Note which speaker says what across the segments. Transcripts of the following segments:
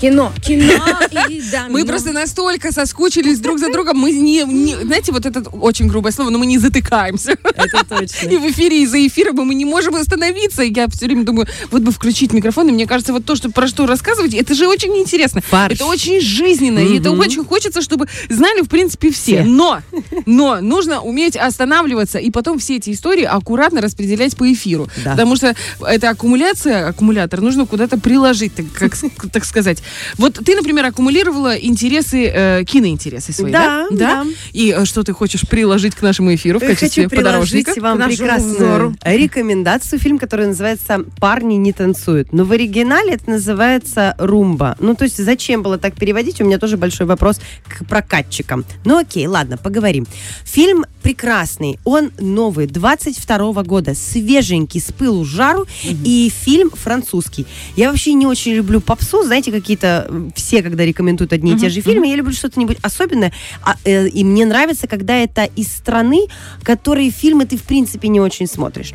Speaker 1: кино, кино и.
Speaker 2: Мы просто настолько соскучились друг за другом, мы не, не- знаете, вот это очень грубое слово, но мы не затыкаемся.
Speaker 3: Это точно.
Speaker 2: И в эфире, и за эфиром, и мы не можем остановиться. И я все время думаю, вот бы включить микрофон, и мне кажется, вот то, что, про что рассказывать, это же очень интересно.
Speaker 3: Фарш.
Speaker 2: Это очень жизненно, и это очень хочется, чтобы знали, в принципе, все.
Speaker 3: Все.
Speaker 2: Но, но нужно уметь останавливаться, и потом все эти истории аккуратно распределять по эфиру.
Speaker 3: Да.
Speaker 2: Потому что эта аккумуляция, аккумулятор нужно куда-то приложить, так, как, так сказать. Вот ты, например, аккумулировала интересы, э, киноинтересы свои, да?
Speaker 3: Да, да.
Speaker 2: И э, что ты хочешь приложить к нашему эфиру в
Speaker 3: Я
Speaker 2: качестве
Speaker 3: Хочу приложить
Speaker 2: подорожника?
Speaker 3: вам
Speaker 1: к нашему
Speaker 3: прекрасную
Speaker 1: взору.
Speaker 3: рекомендацию. Фильм, который называется «Парни не танцуют». Но в оригинале это называется «Румба». Ну, то есть зачем было так переводить? У меня тоже большой вопрос к прокатчикам. Ну, окей, ладно, поговорим. Фильм прекрасный. Он новый, 22 года, свеженький, с пылу с жару. И фильм французский. Я вообще не очень люблю попсу. Знаете, какие-то все, когда рекомендуют одни и те же фильмы, я люблю что-то-нибудь особенное. А, э, и мне нравится, когда это из страны, которые фильмы ты в принципе не очень смотришь.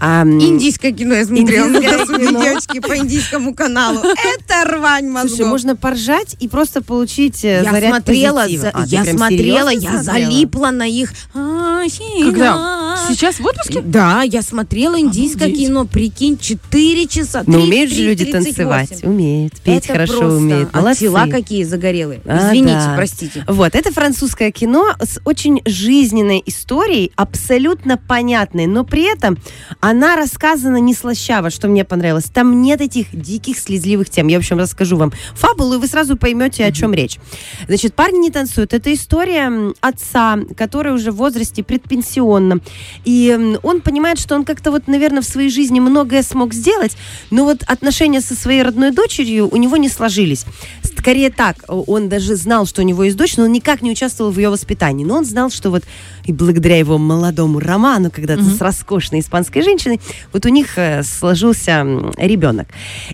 Speaker 3: А,
Speaker 1: Индийское кино я смотрела
Speaker 3: Индийское кино.
Speaker 1: девочки, по индийскому каналу. Это рвань мозгов.
Speaker 3: Слушай, можно поржать и просто получить э,
Speaker 1: я
Speaker 3: заряд
Speaker 1: смотрела,
Speaker 3: позитива.
Speaker 1: за-
Speaker 3: А,
Speaker 1: я смотрела, я
Speaker 3: смотрела?
Speaker 1: залипла на их.
Speaker 2: Когда? Сейчас в отпуске?
Speaker 1: Да, я смотрела индийское
Speaker 2: Обалдеть.
Speaker 1: кино, прикинь, 4 часа.
Speaker 3: Но
Speaker 1: 3,
Speaker 3: умеют же люди
Speaker 1: 38.
Speaker 3: танцевать, умеют, петь
Speaker 1: Это
Speaker 3: хорошо
Speaker 1: просто.
Speaker 3: умеют.
Speaker 1: А
Speaker 3: Молодцы.
Speaker 1: тела какие загорелые.
Speaker 3: А,
Speaker 1: Извините,
Speaker 3: да.
Speaker 1: простите.
Speaker 3: Вот, это французское кино с очень жизненной историей, абсолютно понятной, но при этом она рассказана не слащаво, что мне понравилось. Там нет этих диких, слезливых тем. Я, в общем, расскажу вам фабулу, и вы сразу поймете, о чем речь. Значит, «Парни не танцуют» — это история отца, который уже в возрасте предпенсионном. И он понимает, что он как-то вот, наверное, в своей жизни многое смог сделать, но вот отношения со своей родной дочерью у него не сложились. Скорее так, он даже знал, что у него есть дочь, но он никак не участвовал в ее воспитании. Но он знал, что вот и благодаря его молодому роману, когда-то с роскошной испанской женщиной, вот у них э, сложился ребенок.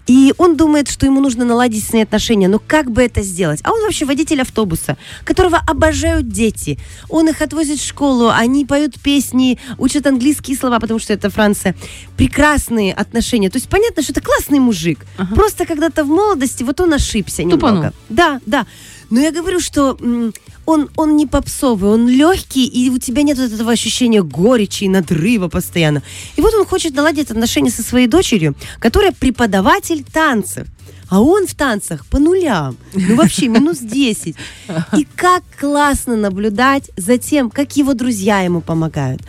Speaker 3: И он думает, что ему нужно наладить с ней отношения. Но как бы это сделать? А он вообще водитель автобуса, которого обожают дети. Он их отвозит в школу, они поют песни, учат английские слова, потому что это Франция. Прекрасные отношения. То есть понятно, что это классный мужик. Просто когда-то в молодости вот он ошибся
Speaker 2: Тупанул.
Speaker 3: Немного. Да, да. Но я говорю, что он, он не попсовый, он легкий, и у тебя нет вот этого ощущения горечи и надрыва постоянно. И вот он хочет наладить отношения со своей дочерью, которая преподаватель танцев. А он в танцах по нулям. Ну вообще минус 10. И как классно наблюдать за тем, как его друзья ему помогают,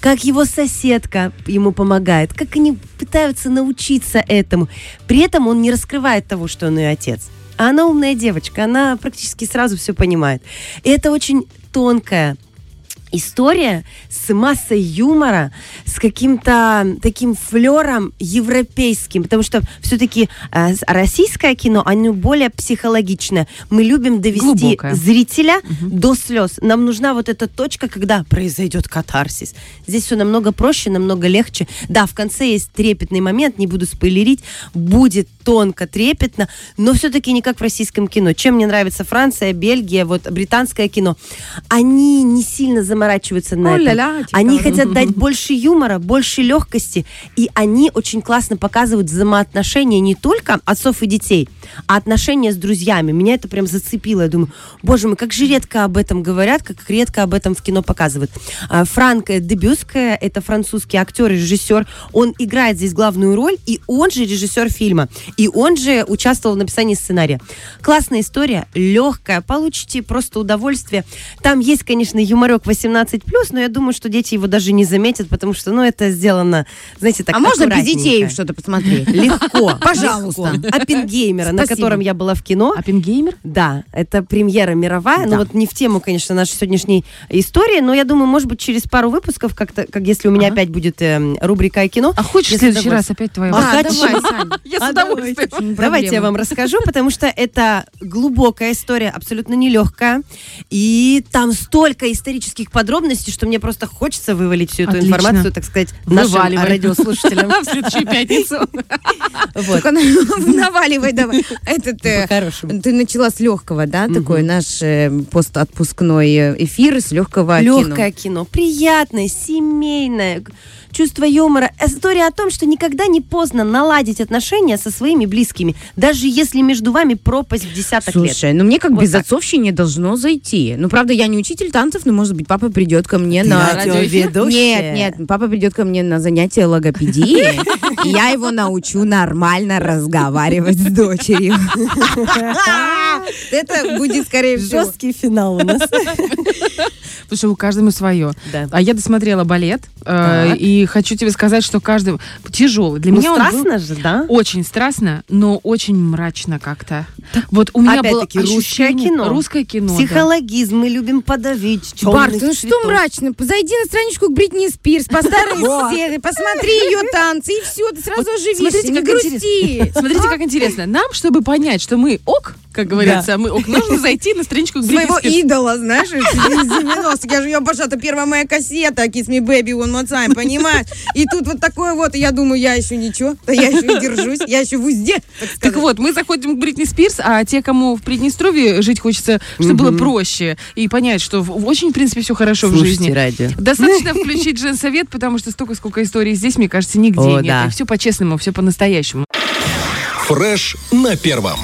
Speaker 3: как его соседка ему помогает, как они пытаются научиться этому. При этом он не раскрывает того, что он ее отец. А она умная девочка, она практически сразу все понимает. И это очень тонкая история с массой юмора, с каким-то таким флером европейским, потому что все-таки э, российское кино, оно более психологичное. Мы любим довести
Speaker 2: Глубокое.
Speaker 3: зрителя до слез. Нам нужна вот эта точка, когда произойдет катарсис. Здесь все намного проще, намного легче. Да, в конце есть трепетный момент, не буду спойлерить, будет тонко, трепетно, но все-таки не как в российском кино. Чем мне нравится Франция, Бельгия, вот британское кино, они не сильно заморачиваются на этом.
Speaker 1: Типа.
Speaker 3: Они хотят дать больше юмора, больше легкости, и они очень классно показывают взаимоотношения не только отцов и детей, а отношения с друзьями. Меня это прям зацепило. Я думаю, боже мой, как же редко об этом говорят, как редко об этом в кино показывают. А, Франк Дебюске, это французский актер и режиссер, он играет здесь главную роль, и он же режиссер фильма, и он же участвовал в написании сценария. Классная история, легкая, получите просто удовольствие. Там есть, конечно, юморок 18+, но я думаю, что дети его даже не заметят, потому что, ну, это сделано, знаете, так
Speaker 1: А можно без детей что-то посмотреть?
Speaker 3: Легко.
Speaker 1: Пожалуйста.
Speaker 3: Оппенгеймера, на котором я была в кино.
Speaker 2: Оппенгеймер?
Speaker 3: Да, это премьера мировая, но вот не в тему, конечно, нашей сегодняшней истории, но я думаю, может быть, через пару выпусков, как-то, как если у меня опять будет эм, рубрика кино.
Speaker 2: А хочешь в следующий раз опять твоя
Speaker 3: А, хочу.
Speaker 1: давай.
Speaker 2: Я с
Speaker 3: А,
Speaker 2: удовольствием.
Speaker 1: Не
Speaker 3: Давайте я вам расскажу, потому что это глубокая история, абсолютно нелегкая. И там столько исторических подробностей, что мне просто хочется вывалить всю эту
Speaker 2: Отлично.
Speaker 3: информацию, так сказать, нашим
Speaker 2: Вываливай.
Speaker 3: радиослушателям.
Speaker 2: В следующую пятницу.
Speaker 1: Только наваливай давай. Этот, э, ты начала с легкого, да, такой наш э, постотпускной э, эфир с легкого кино.
Speaker 3: Легкое кино, приятное, семейное. Чувство юмора. История о том, что никогда не поздно наладить отношения со своими близкими, даже если между вами пропасть в десяток лет.
Speaker 1: Слушай, ну мне как
Speaker 3: Вот
Speaker 1: без
Speaker 3: так.
Speaker 1: отцовщине должно зайти. Ну, правда, я не учитель танцев, но, может быть, папа придет ко мне на...
Speaker 3: радиоведущая.
Speaker 1: Нет, нет, папа придет ко мне на занятие логопедии, и я его научу нормально разговаривать с дочерью. Это будет, скорее всего...
Speaker 3: Жесткий финал у нас.
Speaker 2: Потому что у каждому свое.
Speaker 3: Да.
Speaker 2: А я досмотрела балет, э,
Speaker 3: Так.
Speaker 2: и хочу тебе сказать, что каждый тяжелый. Для
Speaker 3: Ну,
Speaker 2: меня он был
Speaker 3: страстно же, да?
Speaker 2: очень страстно, но очень мрачно как-то. Вот у меня было
Speaker 3: Опять-таки, русское
Speaker 2: ощущение-
Speaker 3: кино.
Speaker 2: Русское кино. да.
Speaker 3: Психологизм, мы любим подавить.
Speaker 1: Барт, ну что мрачно? Зайди на страничку к Бритни Спирс, поставь серии, посмотри ее танцы, и все, ты сразу оживишься,
Speaker 2: смотрите,
Speaker 1: не
Speaker 2: как
Speaker 1: грусти.
Speaker 2: Смотрите, как интересно. Нам, чтобы понять, что мы ок, как говорится, мы ок, нужно зайти на страничку к Бритни
Speaker 1: Своего идола, знаешь, 90-х. Я же ее обожаю, это первая моя кассета, Kiss Me Baby One More Time, понимаешь? И тут вот такое вот, и я думаю, я еще ничего, да я еще и держусь, я еще в узде.
Speaker 2: Так
Speaker 1: сказать.
Speaker 2: вот, мы заходим к Бритни Спирс, а те, кому в Приднестровье жить хочется, чтобы было проще и понять, что в- очень, в принципе, все хорошо в
Speaker 3: Слушайте
Speaker 2: жизни.
Speaker 3: радио.
Speaker 2: Достаточно включить женсовет, потому что столько, сколько историй здесь, мне кажется, нигде
Speaker 3: О,
Speaker 2: нет.
Speaker 3: да.
Speaker 2: И все по-честному, все по-настоящему.
Speaker 4: Фреш на первом.